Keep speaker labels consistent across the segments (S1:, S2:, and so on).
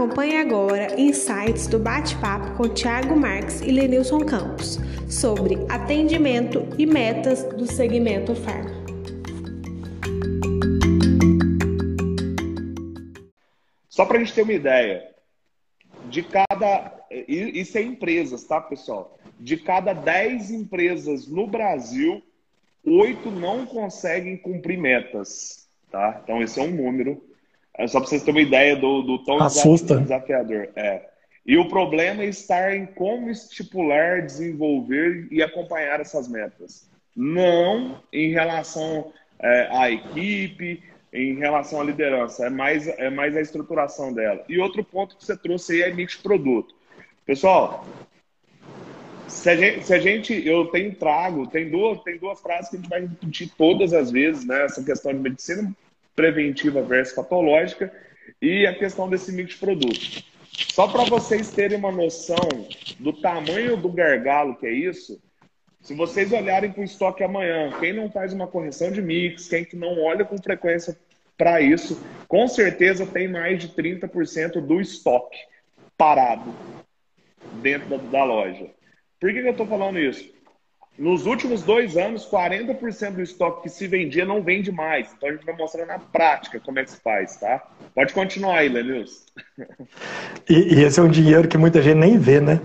S1: Acompanhe agora insights do bate-papo com Tiago Marques e Lenilson Campos sobre atendimento e metas do segmento farma.
S2: Só para a gente ter uma ideia, de cada. Isso é empresas, tá, pessoal? De cada 10 empresas no Brasil, oito não conseguem cumprir metas, tá? Então, esse é um número. É só para vocês terem uma ideia do, do tom
S3: Assusta.
S2: desafiador. É. E o problema é estar em como estipular, desenvolver e acompanhar essas metas. Não em relação é, à equipe, em relação à liderança, é mais, é mais a estruturação dela. E outro ponto que você trouxe aí é mix produto. Pessoal, se a, gente, se a gente, eu tenho trago, tem duas, tem duas frases que a gente vai repetir todas as vezes, né? Essa questão de medicina preventiva versus patológica e a questão desse mix produto. Só para vocês terem uma noção do tamanho do gargalo que é isso, se vocês olharem para o estoque amanhã, quem não faz uma correção de mix, quem que não olha com frequência para isso, com certeza tem mais de 30% do estoque parado dentro da, da loja. Por que, que eu estou falando isso? Nos últimos dois anos, 40% do estoque que se vendia não vende mais. Então a gente vai mostrar na prática como é que se faz, tá? Pode continuar aí, Lenilson.
S3: E, e esse é um dinheiro que muita gente nem vê, né?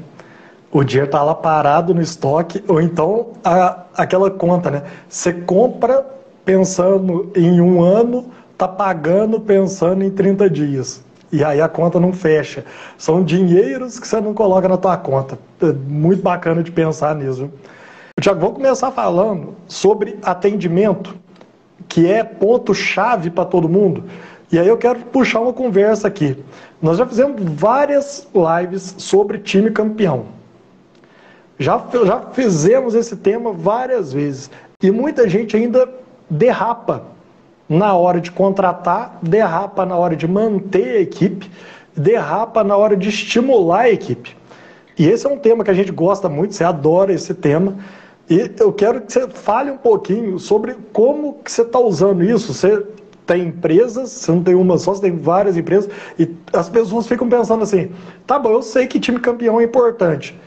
S3: o dinheiro está lá parado no estoque, ou então a, aquela conta, né? Você compra pensando em um ano, tá pagando pensando em 30 dias. E aí a conta não fecha. São dinheiros que você não coloca na tua conta. É muito bacana de pensar nisso. Tiago, vou começar falando sobre atendimento, que é ponto-chave para todo mundo. E aí eu quero puxar uma conversa aqui. Nós já fizemos várias lives sobre time campeão. Já, já fizemos esse tema várias vezes. E muita gente ainda derrapa na hora de contratar, derrapa na hora de manter a equipe, derrapa na hora de estimular a equipe. E esse é um tema que a gente gosta muito, você adora esse tema. E eu quero que você fale um pouquinho sobre como que você está usando isso. Você tem empresas, você não tem uma só, você tem várias empresas, e as pessoas ficam pensando assim: tá bom, eu sei que time campeão é importante.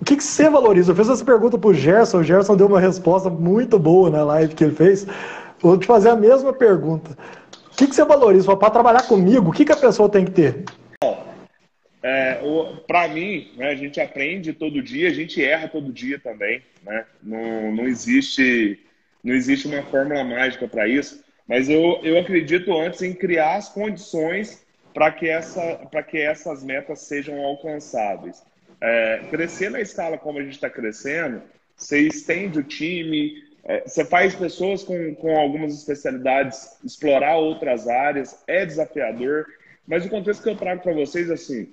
S3: O que, que você valoriza? Eu fiz essa pergunta para o Gerson, o Gerson deu uma resposta muito boa na live que ele fez. Vou te fazer a mesma pergunta. O que, que você valoriza? Para trabalhar comigo, o que, que a pessoa tem que ter?
S2: É, para mim, né, a gente aprende todo dia, a gente erra todo dia também. Né? Não, não, existe, não existe uma fórmula mágica para isso, mas eu, eu acredito antes em criar as condições para que, essa, que essas metas sejam alcançáveis é, crescer na escala como a gente está crescendo, você estende o time, é, você faz pessoas com, com algumas especialidades explorar outras áreas, é desafiador, mas o contexto que eu trago para vocês é assim,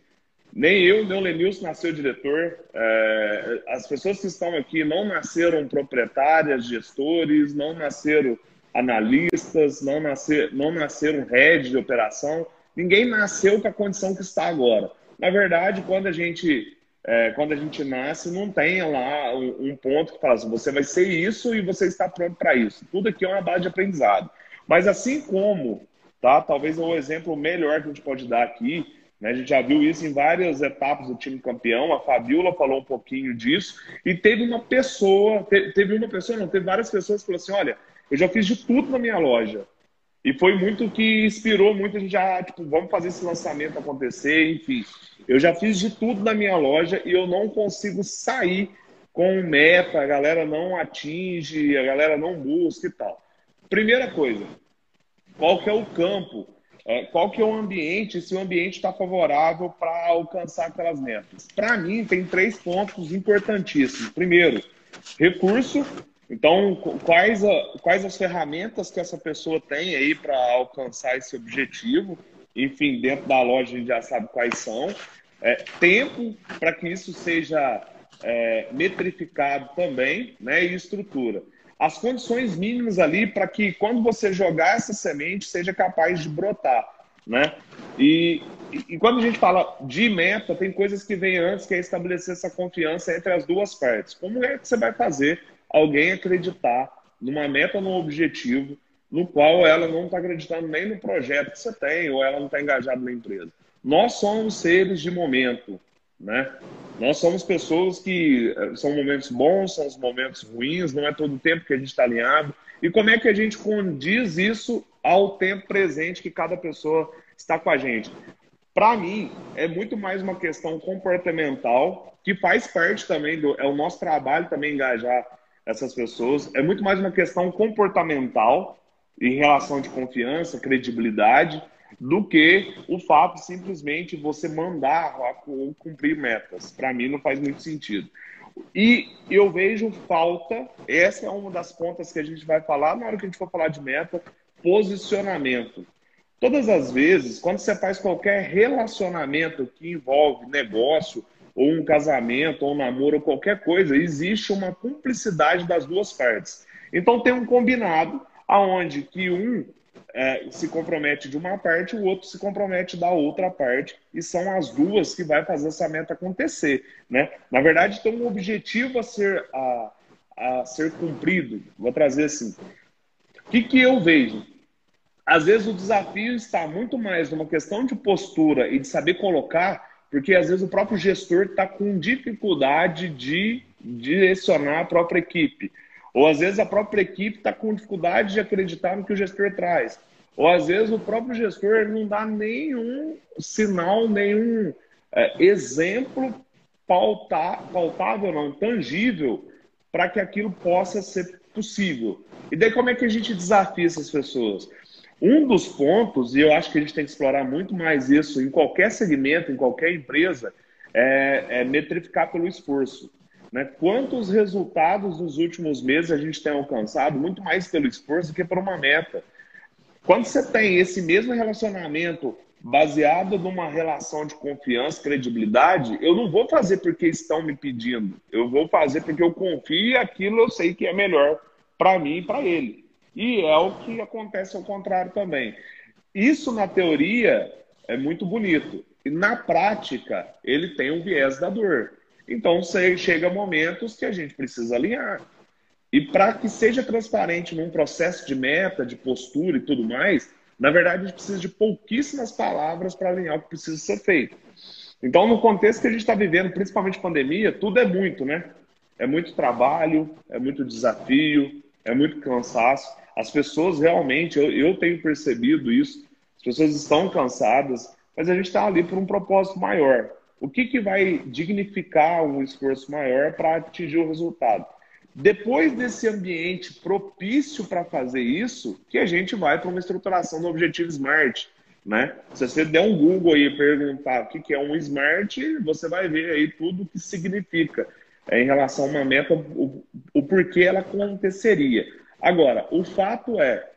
S2: nem eu, nem o Lenilson nasceu diretor, é, as pessoas que estão aqui não nasceram proprietárias, gestores, não nasceram analistas, não, nascer, não nasceram head de operação, ninguém nasceu com a condição que está agora. Na verdade, quando a gente é, quando a gente nasce, não tem lá um, um, ponto que fala assim, você vai ser isso e você está pronto para isso. Tudo aqui é uma base de aprendizado. Mas assim como, tá? Talvez o exemplo melhor que a gente pode dar aqui? A gente já viu isso em várias etapas do time campeão. A Fabiola falou um pouquinho disso. E teve uma pessoa, teve uma pessoa, não, teve várias pessoas que falaram assim: olha, eu já fiz de tudo na minha loja. E foi muito que inspirou muito a gente já, tipo, vamos fazer esse lançamento acontecer, enfim. Eu já fiz de tudo na minha loja e eu não consigo sair com meta, a galera não atinge, a galera não busca e tal. Primeira coisa, qual que é o campo? É, qual que é o ambiente, se o ambiente está favorável para alcançar aquelas metas? Para mim, tem três pontos importantíssimos. Primeiro, recurso, então, quais, a, quais as ferramentas que essa pessoa tem aí para alcançar esse objetivo? Enfim, dentro da loja a gente já sabe quais são. É, tempo para que isso seja é, metrificado também, né? E estrutura. As condições mínimas ali para que quando você jogar essa semente seja capaz de brotar, né? E, e, quando a gente fala de meta, tem coisas que vêm antes, que é estabelecer essa confiança entre as duas partes. Como é que você vai fazer alguém acreditar numa meta, num objetivo, no qual ela não está acreditando nem no projeto que você tem, ou ela não está engajada na empresa. nós somos seres de momento, né? Nós somos pessoas que eh, são momentos bons, são os momentos ruins, não é todo o tempo que a gente está alinhado. E como é que a gente condiz isso ao tempo presente que cada pessoa está com a gente? Para mim, é muito mais uma questão comportamental, que faz parte também do. É o nosso trabalho também engajar essas pessoas. É muito mais uma questão comportamental em relação de confiança, credibilidade do que o fato simplesmente você mandar ou cumprir metas. Para mim não faz muito sentido. E eu vejo falta, essa é uma das pontas que a gente vai falar na hora que a gente for falar de meta, posicionamento. Todas as vezes, quando você faz qualquer relacionamento que envolve negócio, ou um casamento, ou um namoro, ou qualquer coisa, existe uma cumplicidade das duas partes. Então tem um combinado aonde que um é, se compromete de uma parte, o outro se compromete da outra parte, e são as duas que vai fazer essa meta acontecer. Né? Na verdade, tem um objetivo a ser, a, a ser cumprido. Vou trazer assim. O que, que eu vejo? Às vezes o desafio está muito mais numa questão de postura e de saber colocar, porque às vezes o próprio gestor está com dificuldade de direcionar a própria equipe. Ou às vezes a própria equipe está com dificuldade de acreditar no que o gestor traz. Ou às vezes o próprio gestor não dá nenhum sinal, nenhum é, exemplo pautável, não, tangível, para que aquilo possa ser possível. E daí como é que a gente desafia essas pessoas? Um dos pontos, e eu acho que a gente tem que explorar muito mais isso em qualquer segmento, em qualquer empresa, é, é metrificar pelo esforço. Né? Quantos resultados nos últimos meses a gente tem alcançado, muito mais pelo esforço do que por uma meta. Quando você tem esse mesmo relacionamento baseado numa relação de confiança, credibilidade, eu não vou fazer porque estão me pedindo. Eu vou fazer porque eu confio e aquilo eu sei que é melhor para mim e para ele. E é o que acontece ao contrário também. Isso, na teoria, é muito bonito. E na prática, ele tem um viés da dor. Então, chega momentos que a gente precisa alinhar. E para que seja transparente num processo de meta, de postura e tudo mais, na verdade a gente precisa de pouquíssimas palavras para alinhar o que precisa ser feito. Então, no contexto que a gente está vivendo, principalmente pandemia, tudo é muito, né? É muito trabalho, é muito desafio, é muito cansaço. As pessoas realmente, eu, eu tenho percebido isso, as pessoas estão cansadas, mas a gente está ali por um propósito maior. O que, que vai dignificar um esforço maior para atingir o resultado? Depois desse ambiente propício para fazer isso, que a gente vai para uma estruturação do objetivo SMART. Né? Se você der um Google aí e perguntar o que é um SMART, você vai ver aí tudo o que significa é, em relação a uma meta, o, o porquê ela aconteceria. Agora, o fato é,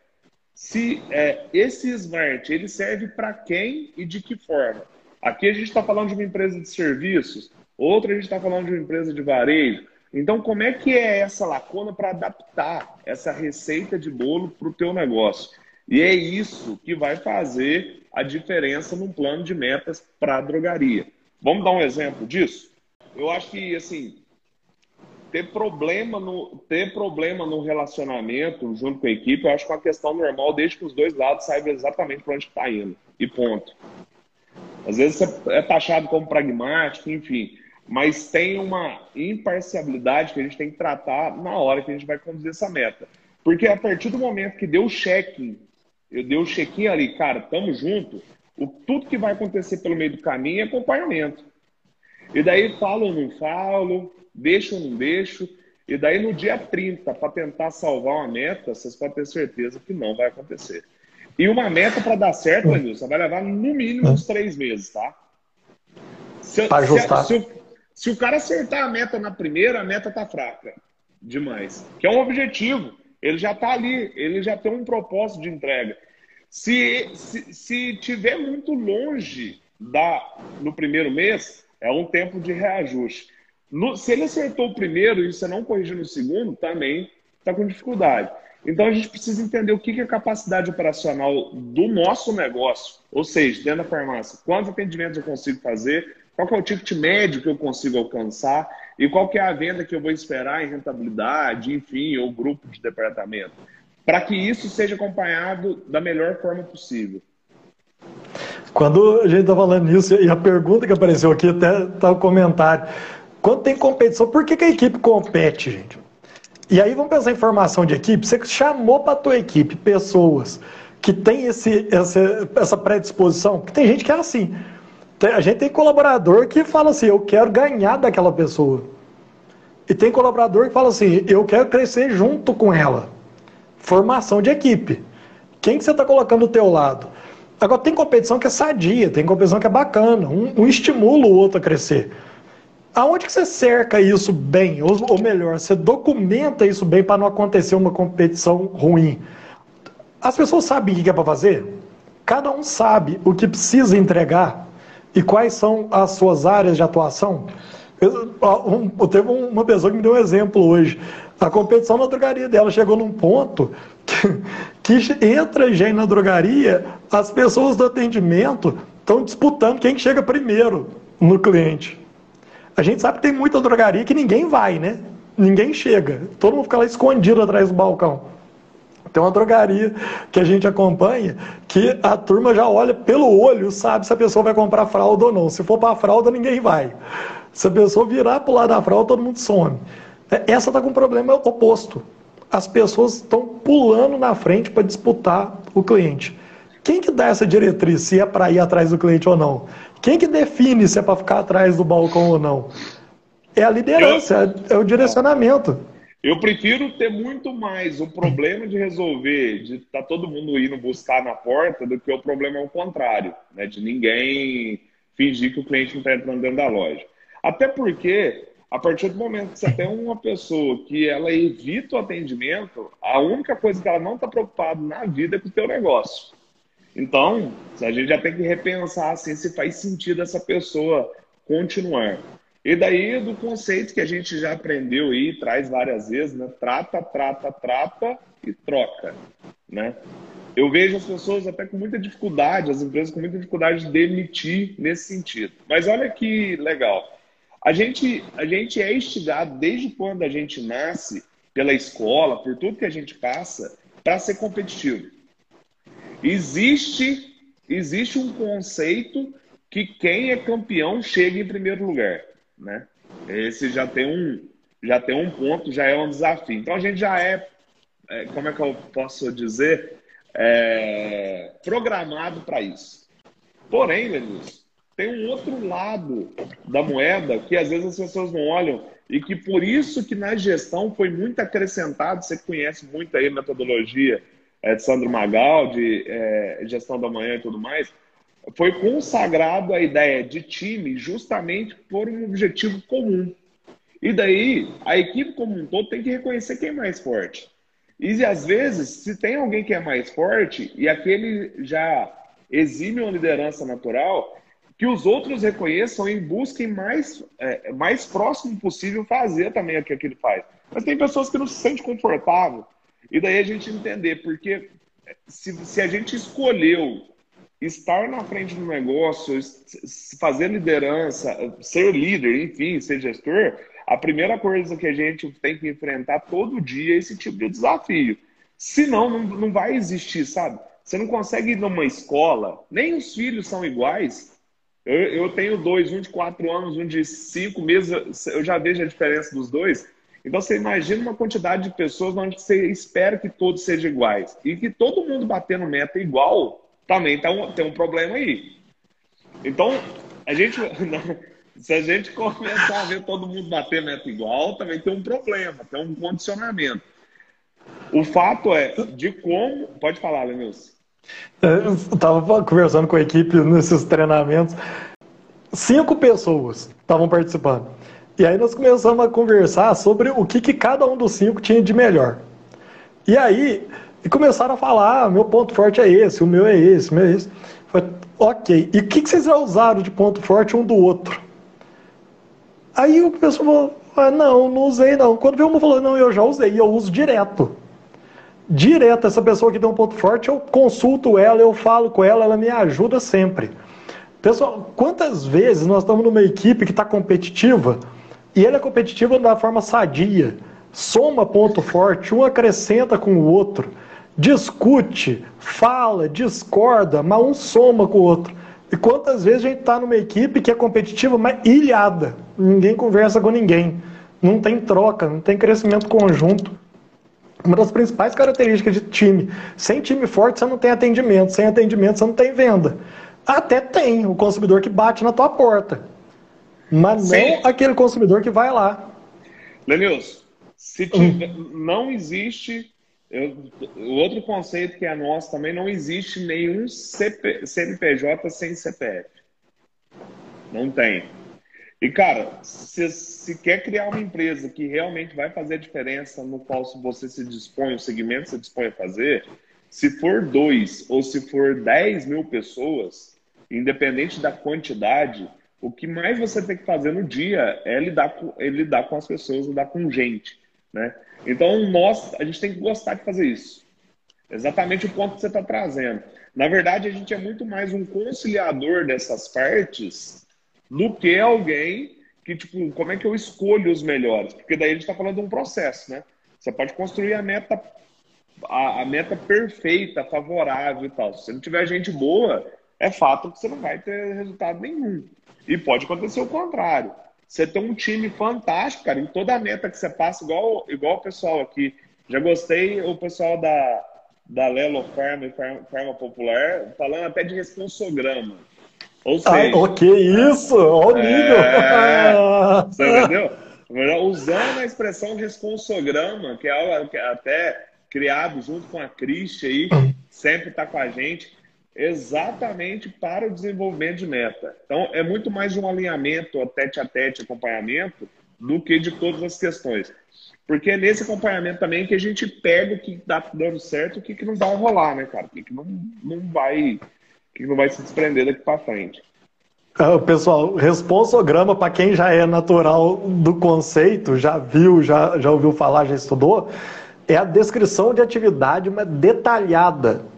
S2: se é, esse Smart ele serve para quem e de que forma? Aqui a gente está falando de uma empresa de serviços, outra a gente está falando de uma empresa de varejo. Então, como é que é essa lacuna para adaptar essa receita de bolo para o teu negócio? E é isso que vai fazer a diferença num plano de metas para a drogaria. Vamos dar um exemplo disso? Eu acho que, assim, ter problema no, ter problema no relacionamento junto com a equipe, eu acho que é uma questão normal, desde que os dois lados saibam exatamente para onde está indo. E ponto. Às vezes é taxado como pragmático, enfim mas tem uma imparcialidade que a gente tem que tratar na hora que a gente vai conduzir essa meta. Porque a partir do momento que deu o check-in, eu dei o check-in ali, cara, tamo junto, o, tudo que vai acontecer pelo meio do caminho é acompanhamento. E daí falo ou não falo, deixo ou não deixo. E daí no dia 30, para tentar salvar uma meta, vocês podem ter certeza que não vai acontecer. E uma meta para dar certo, Lenilson, vai levar no mínimo uns três meses, tá?
S3: Para ajustar.
S2: Se, se, se o cara acertar a meta na primeira, a meta tá fraca demais. Que é um objetivo. Ele já está ali, ele já tem um propósito de entrega. Se, se, se tiver muito longe da, no primeiro mês, é um tempo de reajuste. No, se ele acertou o primeiro e você não corrigiu no segundo, também está com dificuldade. Então a gente precisa entender o que é capacidade operacional do nosso negócio, ou seja, dentro da farmácia, quantos atendimentos eu consigo fazer, qual é o ticket médio que eu consigo alcançar e qual é a venda que eu vou esperar em rentabilidade, enfim, ou grupo de departamento, para que isso seja acompanhado da melhor forma possível.
S3: Quando a gente está falando nisso, e a pergunta que apareceu aqui, até está o comentário. Quando tem competição, por que, que a equipe compete, gente? E aí vamos pensar em formação de equipe. Você chamou para a tua equipe pessoas que têm esse, essa, essa predisposição, porque tem gente que é assim. A gente tem colaborador que fala assim, eu quero ganhar daquela pessoa. E tem colaborador que fala assim, eu quero crescer junto com ela. Formação de equipe. Quem que você está colocando do teu lado? Agora tem competição que é sadia, tem competição que é bacana, um, um estimula o outro a crescer. Aonde que você cerca isso bem? Ou, ou melhor, você documenta isso bem para não acontecer uma competição ruim? As pessoas sabem o que é para fazer? Cada um sabe o que precisa entregar e quais são as suas áreas de atuação. Eu, um, teve uma pessoa que me deu um exemplo hoje. A competição na drogaria dela chegou num ponto que, que entra gente na drogaria, as pessoas do atendimento estão disputando quem chega primeiro no cliente. A gente sabe que tem muita drogaria que ninguém vai, né? Ninguém chega. Todo mundo fica lá escondido atrás do balcão. Tem uma drogaria que a gente acompanha que a turma já olha pelo olho, sabe se a pessoa vai comprar fralda ou não. Se for para fralda, ninguém vai. Se a pessoa virar para o lado da fralda, todo mundo some. Essa está com um problema oposto. As pessoas estão pulando na frente para disputar o cliente. Quem que dá essa diretriz se é para ir atrás do cliente ou não? Quem que define se é para ficar atrás do balcão ou não? É a liderança, eu, é o direcionamento.
S2: Eu prefiro ter muito mais o problema de resolver, de estar tá todo mundo indo buscar na porta, do que o problema ao contrário, né? de ninguém fingir que o cliente não está entrando dentro da loja. Até porque, a partir do momento que você tem uma pessoa que ela evita o atendimento, a única coisa que ela não está preocupada na vida é com o teu negócio. Então, a gente já tem que repensar assim, se faz sentido essa pessoa continuar. E daí do conceito que a gente já aprendeu e traz várias vezes, né? Trata, trata, trata e troca, né? Eu vejo as pessoas até com muita dificuldade, as empresas com muita dificuldade de demitir nesse sentido. Mas olha que legal. A gente, a gente é instigado desde quando a gente nasce, pela escola, por tudo que a gente passa, para ser competitivo. Existe, existe um conceito que quem é campeão chega em primeiro lugar, né? Esse já tem um, já tem um ponto, já é um desafio. Então a gente já é, é como é que eu posso dizer, é, programado para isso. Porém, Lenilson, tem um outro lado da moeda que às vezes as pessoas não olham e que por isso que na gestão foi muito acrescentado, você conhece muito aí a metodologia é, de Sandro Magal, de é, gestão da manhã e tudo mais, foi consagrado a ideia de time justamente por um objetivo comum. E daí, a equipe como um todo tem que reconhecer quem é mais forte. E às vezes, se tem alguém que é mais forte e aquele já exime uma liderança natural, que os outros reconheçam e busquem mais, é, mais próximo possível fazer também o que aquele faz. Mas tem pessoas que não se sentem confortável e daí a gente entender, porque se, se a gente escolheu estar na frente do negócio, fazer liderança, ser líder, enfim, ser gestor, a primeira coisa que a gente tem que enfrentar todo dia é esse tipo de desafio. Senão, não, não vai existir, sabe? Você não consegue ir numa escola, nem os filhos são iguais. Eu, eu tenho dois, um de quatro anos, um de cinco meses, eu já vejo a diferença dos dois. Então você imagina uma quantidade de pessoas onde você espera que todos sejam iguais. E que todo mundo batendo meta igual, também tá um, tem um problema aí. Então, a gente. Se a gente começar a ver todo mundo bater meta igual, também tem um problema, tem um condicionamento. O fato é de como. Pode falar, Lenilson.
S3: Eu estava conversando com a equipe nesses treinamentos. Cinco pessoas estavam participando. E aí nós começamos a conversar sobre o que, que cada um dos cinco tinha de melhor. E aí e começaram a falar, ah, meu ponto forte é esse, o meu é esse, o meu é esse. Falei, ok, e o que, que vocês já usaram de ponto forte um do outro? Aí o pessoal falou, ah, não, não usei não. Quando veio um falou, não, eu já usei, eu uso direto. Direto, essa pessoa que tem um ponto forte, eu consulto ela, eu falo com ela, ela me ajuda sempre. Pessoal, quantas vezes nós estamos numa equipe que está competitiva e ele é competitivo da forma sadia. Soma ponto forte, um acrescenta com o outro. Discute, fala, discorda, mas um soma com o outro. E quantas vezes a gente está numa equipe que é competitiva, mas ilhada. Ninguém conversa com ninguém. Não tem troca, não tem crescimento conjunto. Uma das principais características de time. Sem time forte, você não tem atendimento. Sem atendimento, você não tem venda. Até tem o consumidor que bate na tua porta. Mas Sim. não aquele consumidor que vai lá.
S2: Lenilson, se tiver, hum. não existe. Eu, o outro conceito que é nosso também, não existe nenhum CP, CNPJ sem CPF. Não tem. E, cara, se, se quer criar uma empresa que realmente vai fazer a diferença no qual você se dispõe, o segmento se dispõe a fazer, se for dois ou se for 10 mil pessoas, independente da quantidade, o que mais você tem que fazer no dia é lidar com, é lidar com as pessoas, lidar com gente. Né? Então, nós, a gente tem que gostar de fazer isso. Exatamente o ponto que você está trazendo. Na verdade, a gente é muito mais um conciliador dessas partes do que alguém que, tipo, como é que eu escolho os melhores? Porque daí a gente está falando de um processo, né? Você pode construir a meta, a, a, meta perfeita, favorável e tal. Se não tiver gente boa, é fato que você não vai ter resultado nenhum. E pode acontecer o contrário. Você tem um time fantástico, cara, em toda a meta que você passa, igual, igual o pessoal aqui. Já gostei o pessoal da, da Lelo Farm e Farma Popular falando até de responsograma.
S3: Ou seja, Ai, o que isso? Olha o é, nível!
S2: É, você entendeu? Usando a expressão responsograma, que é algo que é até criado junto com a Cristi aí, sempre está com a gente exatamente para o desenvolvimento de meta. Então, é muito mais um alinhamento, tete a tete, acompanhamento, do que de todas as questões. Porque é nesse acompanhamento também que a gente pega o que está dando certo e o que, que não vai rolar, né, cara? O que, que não, não vai que não vai se desprender daqui para frente.
S3: Uh, pessoal, responsograma, para quem já é natural do conceito, já viu, já, já ouviu falar, já estudou, é a descrição de atividade uma detalhada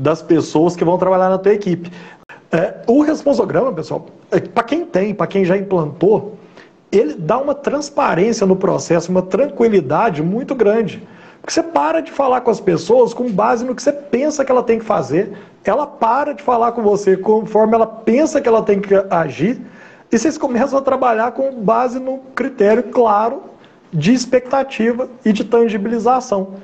S3: das pessoas que vão trabalhar na tua equipe. É, o responsograma, pessoal, é, para quem tem, para quem já implantou, ele dá uma transparência no processo, uma tranquilidade muito grande. Porque você para de falar com as pessoas com base no que você pensa que ela tem que fazer, ela para de falar com você conforme ela pensa que ela tem que agir, e vocês começam a trabalhar com base no critério claro de expectativa e de tangibilização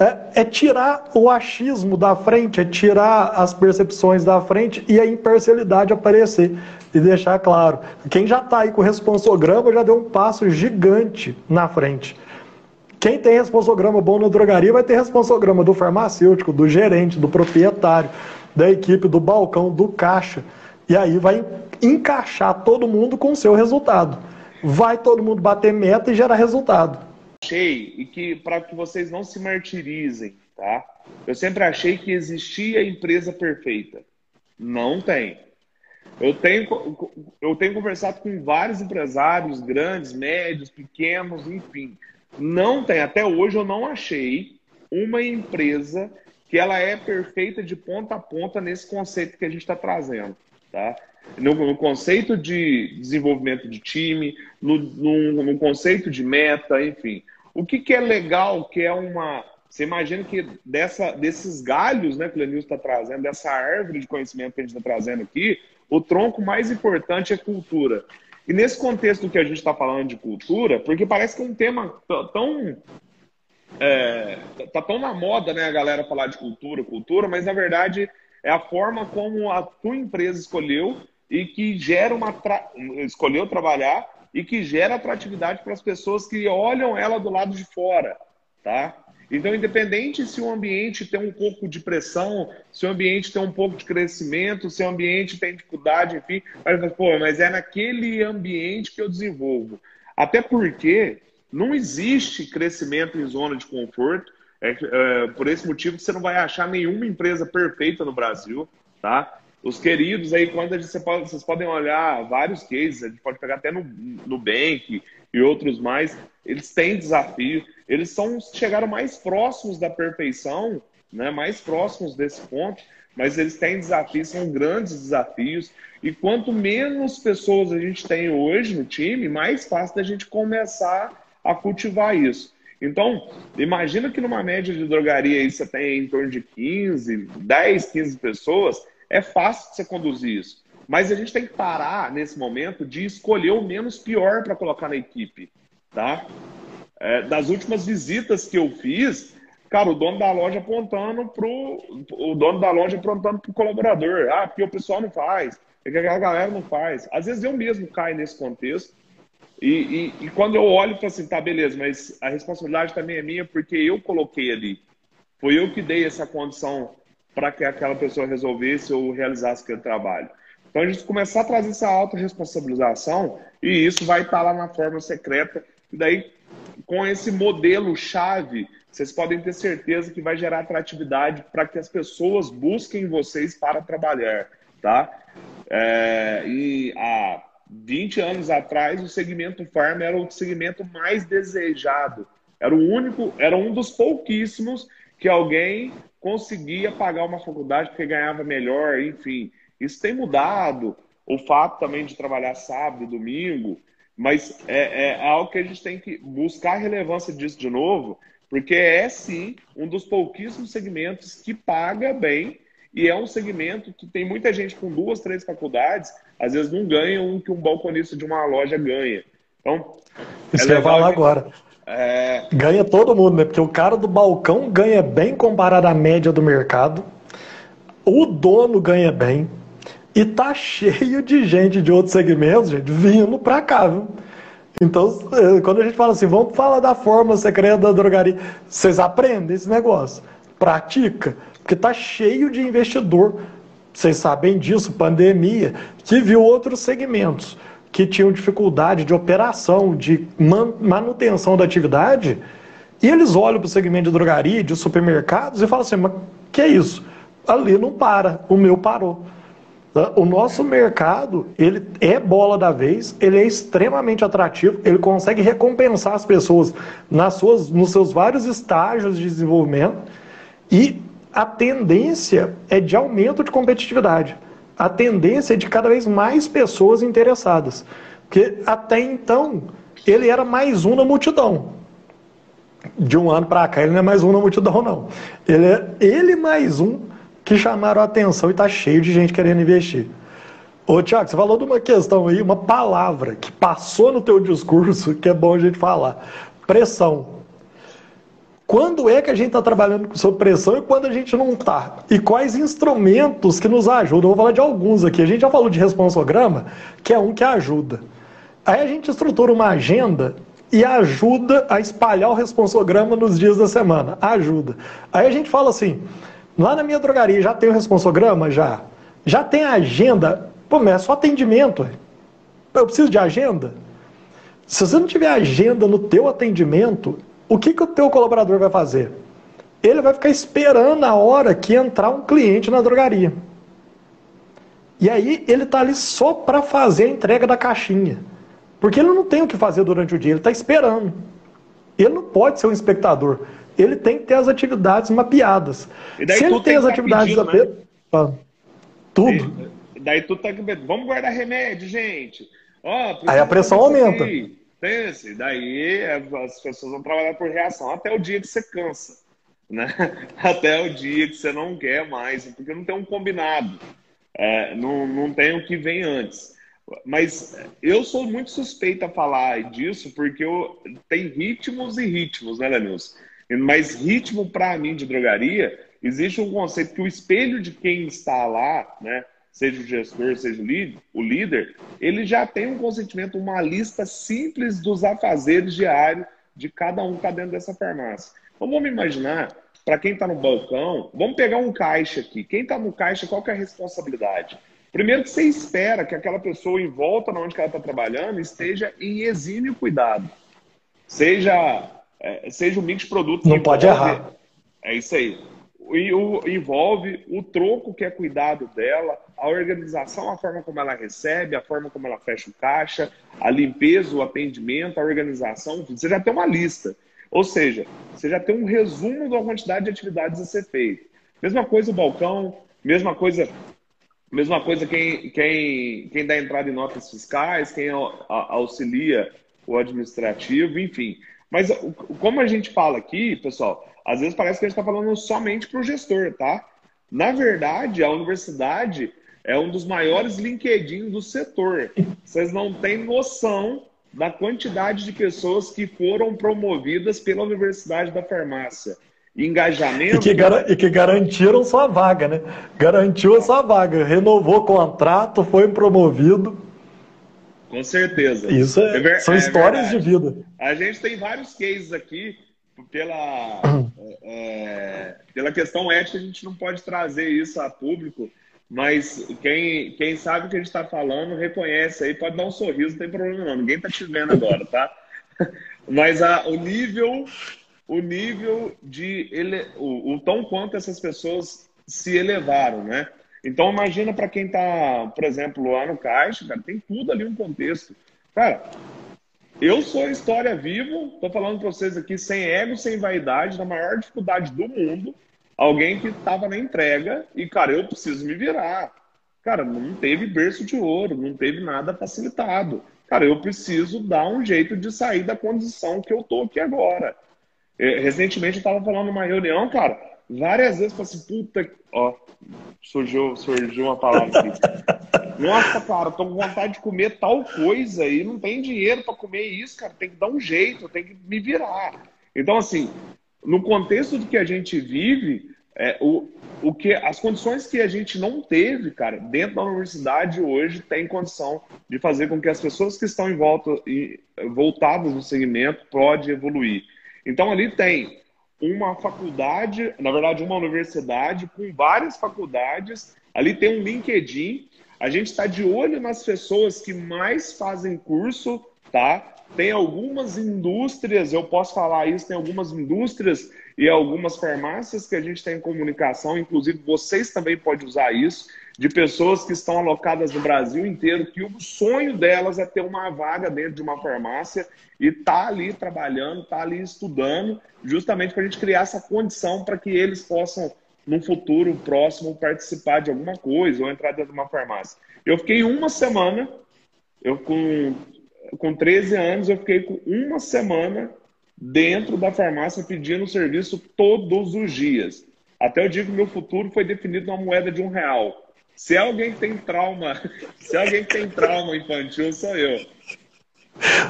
S3: é, é, tirar o achismo da frente, é tirar as percepções da frente e a imparcialidade aparecer. E deixar claro, quem já está aí com responsograma já deu um passo gigante na frente. Quem tem responsograma bom na drogaria vai ter responsograma do farmacêutico, do gerente, do proprietário, da equipe, do balcão, do caixa. E aí vai encaixar todo mundo com o seu resultado. Vai todo mundo bater meta e gerar resultado
S2: achei, e que para que vocês não se martirizem, tá? Eu sempre achei que existia empresa perfeita. Não tem. Eu tenho, eu tenho conversado com vários empresários, grandes, médios, pequenos, enfim. Não tem. Até hoje eu não achei uma empresa que ela é perfeita de ponta a ponta nesse conceito que a gente está trazendo. Tá? No, no, conceito de desenvolvimento de time, no, no, no conceito de meta, enfim. O que, que, é legal, que é uma. Você imagina que dessa, desses galhos né, que o Lenilson está trazendo, dessa árvore de conhecimento que a gente está trazendo aqui, o tronco mais importante é cultura. E nesse contexto que a gente está falando de cultura, porque parece que é um tema tão. É, tá tão na moda, né, a galera falar de cultura, cultura, mas na verdade é a forma como a tua empresa escolheu e que gera uma. Tra... escolheu trabalhar e que gera atratividade para as pessoas que olham ela do lado de fora, tá? Então, independente se o ambiente tem um pouco de pressão, se o ambiente tem um pouco de crescimento, se o ambiente tem dificuldade, enfim, mas, pô, mas é naquele ambiente que eu desenvolvo. Até porque não existe crescimento em zona de conforto. É, é, por esse motivo você não vai achar nenhuma empresa perfeita no Brasil, tá? Os queridos aí, quando gente, pode, vocês podem olhar vários cases, a gente pode pegar até no Nubank e outros mais, eles têm desafio, eles são chegaram mais próximos da perfeição, né, mais próximos desse ponto, mas eles têm desafios, são grandes desafios, e quanto menos pessoas a gente tem hoje no time, mais fácil da gente começar a cultivar isso. Então, imagina que numa média de drogaria aí você tem em torno de 15, 10, 15 pessoas, é fácil você conduzir isso. Mas a gente tem que parar, nesse momento, de escolher o menos pior para colocar na equipe. Tá? É, das últimas visitas que eu fiz, cara, o dono da loja apontando pro. O dono da loja apontando pro colaborador. Ah, porque o pessoal não faz, porque a galera não faz. Às vezes eu mesmo caio nesse contexto. E, e, e quando eu olho e falo assim, tá, beleza, mas a responsabilidade também é minha porque eu coloquei ali. Foi eu que dei essa condição para que aquela pessoa resolvesse ou realizasse aquele trabalho. Então a gente começar a trazer essa autorresponsabilização e isso vai estar lá na forma secreta. E daí, com esse modelo chave, vocês podem ter certeza que vai gerar atratividade para que as pessoas busquem vocês para trabalhar, tá? É, e há 20 anos atrás, o segmento farm era o segmento mais desejado. Era o único, era um dos pouquíssimos que alguém conseguia pagar uma faculdade porque ganhava melhor, enfim. Isso tem mudado. O fato também de trabalhar sábado, domingo, mas é, é algo que a gente tem que buscar a relevância disso de novo, porque é sim um dos pouquíssimos segmentos que paga bem e é um segmento que tem muita gente com duas, três faculdades, às vezes não ganha um que um balconista de uma loja ganha. Então,
S3: isso é que eu ia falar agora. Ganha todo mundo, né? Porque o cara do balcão ganha bem comparado à média do mercado. O dono ganha bem. E tá cheio de gente de outros segmentos, gente, vindo pra cá, viu? Então, é, quando a gente fala assim, vamos falar da forma secreta da drogaria, vocês aprendem esse negócio, pratica, porque tá cheio de investidor, vocês sabem disso, pandemia, que viu outros segmentos que tinham dificuldade de operação, de manutenção da atividade, e eles olham para o segmento de drogaria, de supermercados e falam assim: mas que é isso? Ali não para, o meu parou. O nosso mercado, ele é bola da vez, ele é extremamente atrativo, ele consegue recompensar as pessoas nas suas, nos seus vários estágios de desenvolvimento e a tendência é de aumento de competitividade a tendência é de cada vez mais pessoas interessadas. Porque até então ele era mais um na multidão. De um ano para cá ele não é mais um na multidão, não. Ele é ele mais um que chamaram a atenção e está cheio de gente querendo investir. Ô Tiago, você falou de uma questão aí, uma palavra que passou no teu discurso que é bom a gente falar. Pressão. Quando é que a gente está trabalhando sob pressão e quando a gente não está? E quais instrumentos que nos ajudam? Vou falar de alguns aqui. A gente já falou de responsograma, que é um que ajuda. Aí a gente estrutura uma agenda e ajuda a espalhar o responsograma nos dias da semana. Ajuda. Aí a gente fala assim: lá na minha drogaria já tem o responsograma? Já. Já tem a agenda? Pô, mas é só atendimento. Eu preciso de agenda? Se você não tiver agenda no teu atendimento, o que, que o teu colaborador vai fazer? Ele vai ficar esperando a hora que entrar um cliente na drogaria. E aí ele está ali só para fazer a entrega da caixinha. Porque ele não tem o que fazer durante o dia, ele está esperando. Ele não pode ser um espectador. Ele tem que ter as atividades mapeadas. Se ele tem as atividades pedindo, né? tudo.
S2: E daí tu tá vamos guardar remédio, gente.
S3: Aí a pressão aumenta.
S2: Aqui. Pense, daí as pessoas vão trabalhar por reação até o dia que você cansa, né? Até o dia que você não quer mais, porque não tem um combinado, é, não, não tem o que vem antes. Mas eu sou muito suspeito a falar disso, porque eu, tem ritmos e ritmos, né, Lenilson? Mas ritmo, para mim, de drogaria, existe um conceito que o espelho de quem está lá, né? Seja o gestor, seja o líder, ele já tem um consentimento, uma lista simples dos afazeres diários de cada um que está dentro dessa farmácia. Então vamos imaginar, para quem está no balcão, vamos pegar um caixa aqui. Quem está no caixa, qual que é a responsabilidade? Primeiro que você espera que aquela pessoa em volta, onde ela está trabalhando, esteja em exímio cuidado. Seja, é, seja o mix de produtos.
S3: Não pode errar.
S2: É isso aí e o, envolve o troco que é cuidado dela, a organização, a forma como ela recebe, a forma como ela fecha o caixa, a limpeza, o atendimento, a organização, você já tem uma lista. Ou seja, você já tem um resumo da quantidade de atividades a ser feita. Mesma coisa o balcão, mesma coisa, mesma coisa quem, quem, quem dá entrada em notas fiscais, quem auxilia o administrativo, enfim. Mas como a gente fala aqui, pessoal, às vezes parece que a gente está falando somente para o gestor, tá? Na verdade, a universidade é um dos maiores LinkedIn do setor. Vocês não têm noção da quantidade de pessoas que foram promovidas pela Universidade da Farmácia. Engajamento.
S3: E que, gar e que garantiram sua vaga, né? Garantiu a sua vaga, renovou o contrato, foi promovido.
S2: Com certeza.
S3: Isso é, é são é histórias verdade. de vida.
S2: A gente tem vários cases aqui pela, é, pela questão ética, a gente não pode trazer isso a público, mas quem, quem sabe o que a gente está falando reconhece aí, pode dar um sorriso, não tem problema não, ninguém está te vendo agora, tá? Mas a, o nível, o nível de ele, o, o tão quanto essas pessoas se elevaram, né? Então imagina para quem está, por exemplo, lá no caixa, cara, tem tudo ali um contexto. Cara, eu sou história viva, estou falando para vocês aqui sem ego, sem vaidade, na maior dificuldade do mundo. Alguém que estava na entrega e, cara, eu preciso me virar. Cara, não teve berço de ouro, não teve nada facilitado. Cara, eu preciso dar um jeito de sair da condição que eu tô aqui agora. É, recentemente eu estava falando numa reunião, cara, várias vezes falei assim, puta, ó, surgiu, surgiu uma palavra aqui. Nossa, cara, tô com vontade de comer tal coisa e não tem dinheiro para comer isso, cara. Tem que dar um jeito, tem que me virar. Então, assim, no contexto do que a gente vive, é, o, o que, as condições que a gente não teve, cara, dentro da universidade hoje tem condição de fazer com que as pessoas que estão em volta e voltadas no segmento pode evoluir. Então ali tem uma faculdade, na verdade uma universidade com várias faculdades. Ali tem um LinkedIn a gente está de olho nas pessoas que mais fazem curso, tá? Tem algumas indústrias, eu posso falar isso, tem algumas indústrias e algumas farmácias que a gente tem em comunicação, inclusive vocês também podem usar isso, de pessoas que estão alocadas no Brasil inteiro, que o sonho delas é ter uma vaga dentro de uma farmácia e tá ali trabalhando, tá ali estudando, justamente para a gente criar essa condição para que eles possam num futuro próximo participar de alguma coisa ou entrar dentro de uma farmácia. Eu fiquei uma semana, eu com, com 13 anos, eu fiquei com uma semana dentro da farmácia pedindo serviço todos os dias. Até eu digo que meu futuro foi definido numa moeda de um real. Se alguém tem trauma, se alguém tem trauma infantil, sou eu.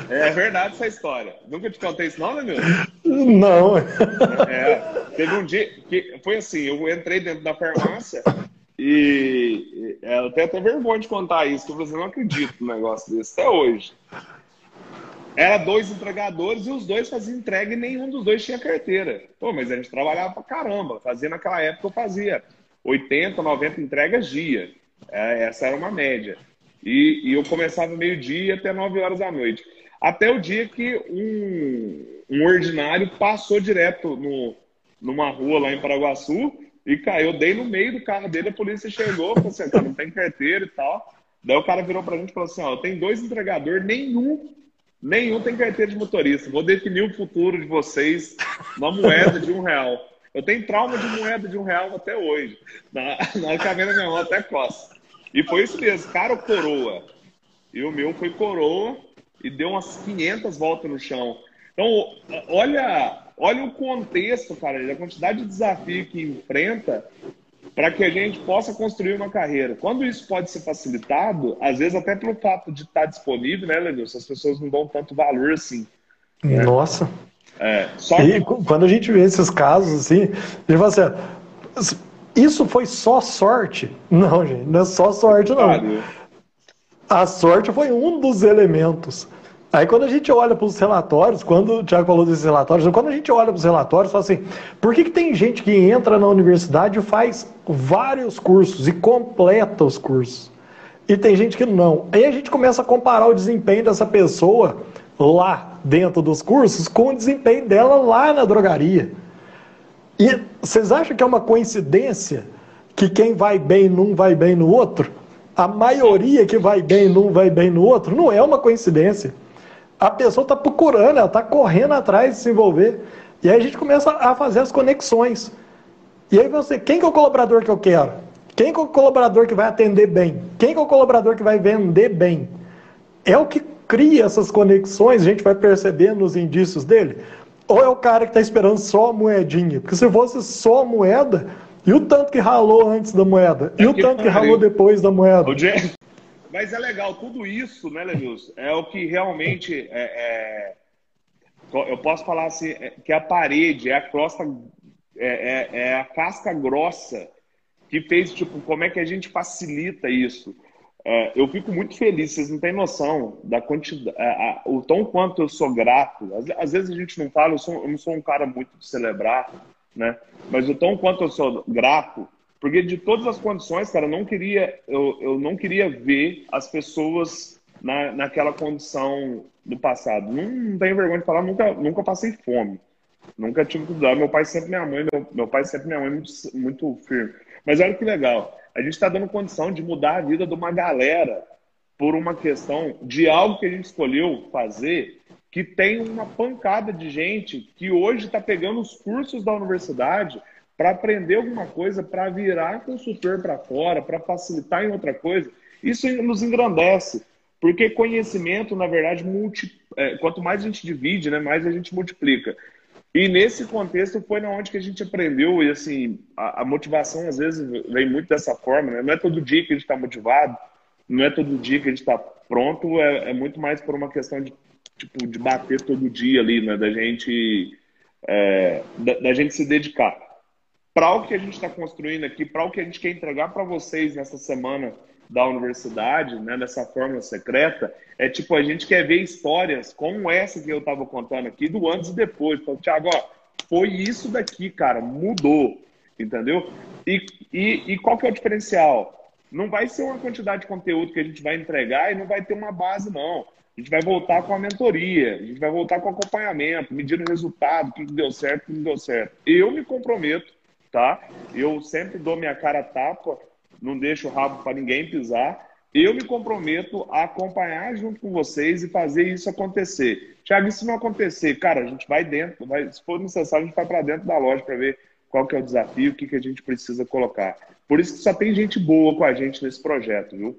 S2: É verdade essa história. Nunca te contei isso, não, Danilo?
S3: Não.
S2: É, teve um dia que foi assim: eu entrei dentro da farmácia e é, eu tenho até vergonha de contar isso, que você não acredita no negócio desse até hoje. Era dois entregadores e os dois faziam entrega e nenhum dos dois tinha carteira. Pô, mas a gente trabalhava pra caramba. Fazia naquela época, eu fazia 80, 90 entregas dia. É, essa era uma média. E, e eu começava meio-dia até 9 horas da noite. Até o dia que um, um ordinário passou direto no, numa rua lá em Paraguaçu e caiu. Dei no meio do carro dele, a polícia chegou, falou assim, cara, não tem carteira e tal. Daí o cara virou pra gente e falou assim, ó, tem dois entregadores, nenhum, nenhum tem carteira de motorista. Vou definir o futuro de vocês na moeda de um real. Eu tenho trauma de moeda de um real até hoje. Na, na câmera minha mão até costa. E foi isso mesmo, cara coroa. E o meu foi coroa e deu umas 500 voltas no chão. Então, olha, olha o contexto, cara, a quantidade de desafio que enfrenta para que a gente possa construir uma carreira. Quando isso pode ser facilitado, às vezes até pelo fato de estar disponível, né, Lenilson? As pessoas não dão tanto valor assim.
S3: Né? Nossa. É, só que... E quando a gente vê esses casos assim, a gente fala assim, isso foi só sorte? Não, gente, não é só sorte, não. A sorte foi um dos elementos. Aí quando a gente olha para os relatórios, quando o Tiago falou desses relatórios, quando a gente olha para os relatórios, fala assim, por que, que tem gente que entra na universidade e faz vários cursos e completa os cursos? E tem gente que não. Aí a gente começa a comparar o desempenho dessa pessoa lá dentro dos cursos com o desempenho dela lá na drogaria. E vocês acham que é uma coincidência que quem vai bem num vai bem no outro? A maioria que vai bem num vai bem no outro? Não é uma coincidência. A pessoa está procurando, ela está correndo atrás de se envolver. E aí a gente começa a fazer as conexões. E aí você, quem que é o colaborador que eu quero? Quem que é o colaborador que vai atender bem? Quem que é o colaborador que vai vender bem? É o que cria essas conexões, a gente vai percebendo nos indícios dele. Ou é o cara que está esperando só a moedinha? Porque se fosse só a moeda, E o tanto que ralou antes da moeda? E é o tanto que ralou depois da moeda?
S2: Mas é legal, tudo isso, né, Lewis? É o que realmente é, é... eu posso falar assim, é, que a parede, é a crosta, é, é, é, a casca grossa que fez, tipo, como é que a gente facilita isso. É, eu fico muito feliz, vocês não têm noção da quantidade, o tão quanto eu sou grato. Às, às vezes a gente não fala, eu, sou, eu não sou um cara muito de celebrar, né? Mas o tão quanto eu sou grato porque de todas as condições, cara, eu não queria, eu, eu não queria ver as pessoas na, naquela condição do passado. Não, não tenho vergonha de falar, nunca, nunca passei fome. Nunca tive que dar. Meu pai sempre minha mãe, meu, meu pai sempre minha mãe muito, muito firme. Mas olha que legal. A gente está dando condição de mudar a vida de uma galera por uma questão de algo que a gente escolheu fazer que tem uma pancada de gente que hoje está pegando os cursos da universidade para aprender alguma coisa, para virar consultor para fora, para facilitar em outra coisa, isso nos engrandece. Porque conhecimento, na verdade, multi... É, quanto mais a gente divide, né, mais a gente multiplica. E nesse contexto foi na onde que a gente aprendeu, e assim, a, a motivação às vezes vem muito dessa forma, né? Não é todo dia que a gente está motivado, não é todo dia que a gente está pronto, é, é, muito mais por uma questão de, tipo, de bater todo dia ali, né? Da gente, é, da, da gente se dedicar para o que a gente está construindo aqui, para o que a gente quer entregar para vocês nessa semana da universidade, né, nessa fórmula secreta, é tipo, a gente quer ver histórias como essa que eu estava contando aqui, do antes e depois. Então, Thiago, ó, foi isso daqui, cara, mudou, entendeu? E, e, e qual que é o diferencial? Não vai ser uma quantidade de conteúdo que a gente vai entregar e não vai ter uma base, não. A gente vai voltar com a mentoria, a gente vai voltar com acompanhamento, medindo o resultado, o que deu certo, o que não deu certo. Eu me comprometo tá? Eu sempre dou minha cara tapa, não deixo o rabo para ninguém pisar. Eu me comprometo a acompanhar junto com vocês e fazer isso acontecer. Tiago, e se não acontecer, cara, a gente vai dentro, vai, se for necessário, a gente vai para dentro da loja para ver qual que é o desafio, o que, que a gente precisa colocar. Por isso que só tem gente boa com a gente nesse projeto, viu?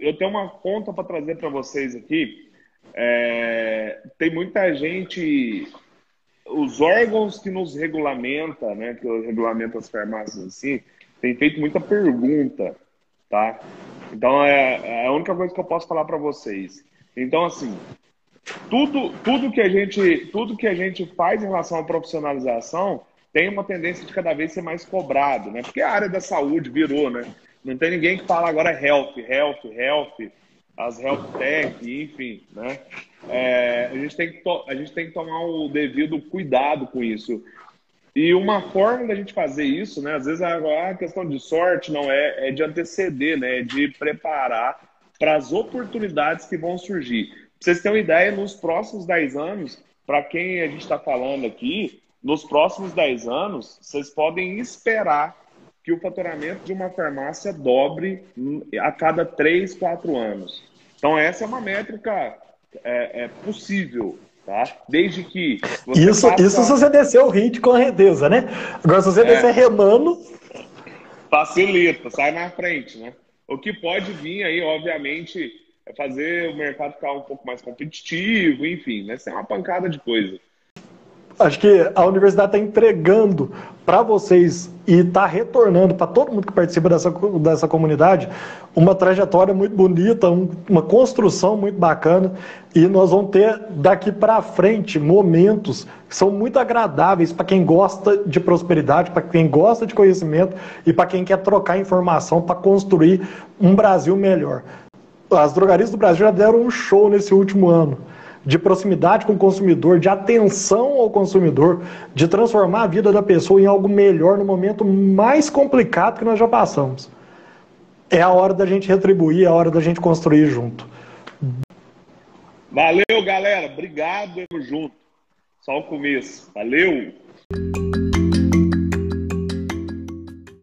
S2: Eu tenho uma conta para trazer para vocês aqui. É, tem muita gente os órgãos que nos regulamenta, né, que regulamenta as farmácias assim, tem feito muita pergunta, tá? Então é, é a única coisa que eu posso falar para vocês. Então assim, tudo tudo que a gente tudo que a gente faz em relação à profissionalização tem uma tendência de cada vez ser mais cobrado, né? Porque a área da saúde virou, né? Não tem ninguém que fala agora health, health, health as health tech, enfim, né? É, a, gente tem que a gente tem que tomar o devido cuidado com isso. E uma forma da gente fazer isso, né? Às vezes a, a questão de sorte não é, é de anteceder, né? É de preparar para as oportunidades que vão surgir. Pra vocês terem uma ideia, nos próximos 10 anos, para quem a gente está falando aqui, nos próximos 10 anos, vocês podem esperar que o faturamento de uma farmácia dobre a cada 3, 4 anos. Então, essa é uma métrica é, é possível, tá? Desde que.
S3: isso, faça... isso se você descer o ritmo com a redeza, né? Agora, se você é. descer remando.
S2: Facilita, sai na frente, né? O que pode vir aí, obviamente, é fazer o mercado ficar um pouco mais competitivo, enfim, né? Isso é uma pancada de coisa.
S3: Acho que a universidade está entregando para vocês e está retornando para todo mundo que participa dessa, dessa comunidade uma trajetória muito bonita, um, uma construção muito bacana e nós vamos ter daqui para frente momentos que são muito agradáveis para quem gosta de prosperidade, para quem gosta de conhecimento e para quem quer trocar informação para construir um Brasil melhor. As drogarias do Brasil já deram um show nesse último ano de proximidade com o consumidor, de atenção ao consumidor, de transformar a vida da pessoa em algo melhor no momento mais complicado que nós já passamos. É a hora da gente retribuir, é a hora da gente construir junto.
S2: Valeu, galera. Obrigado. Tamo junto. Só o começo. Valeu.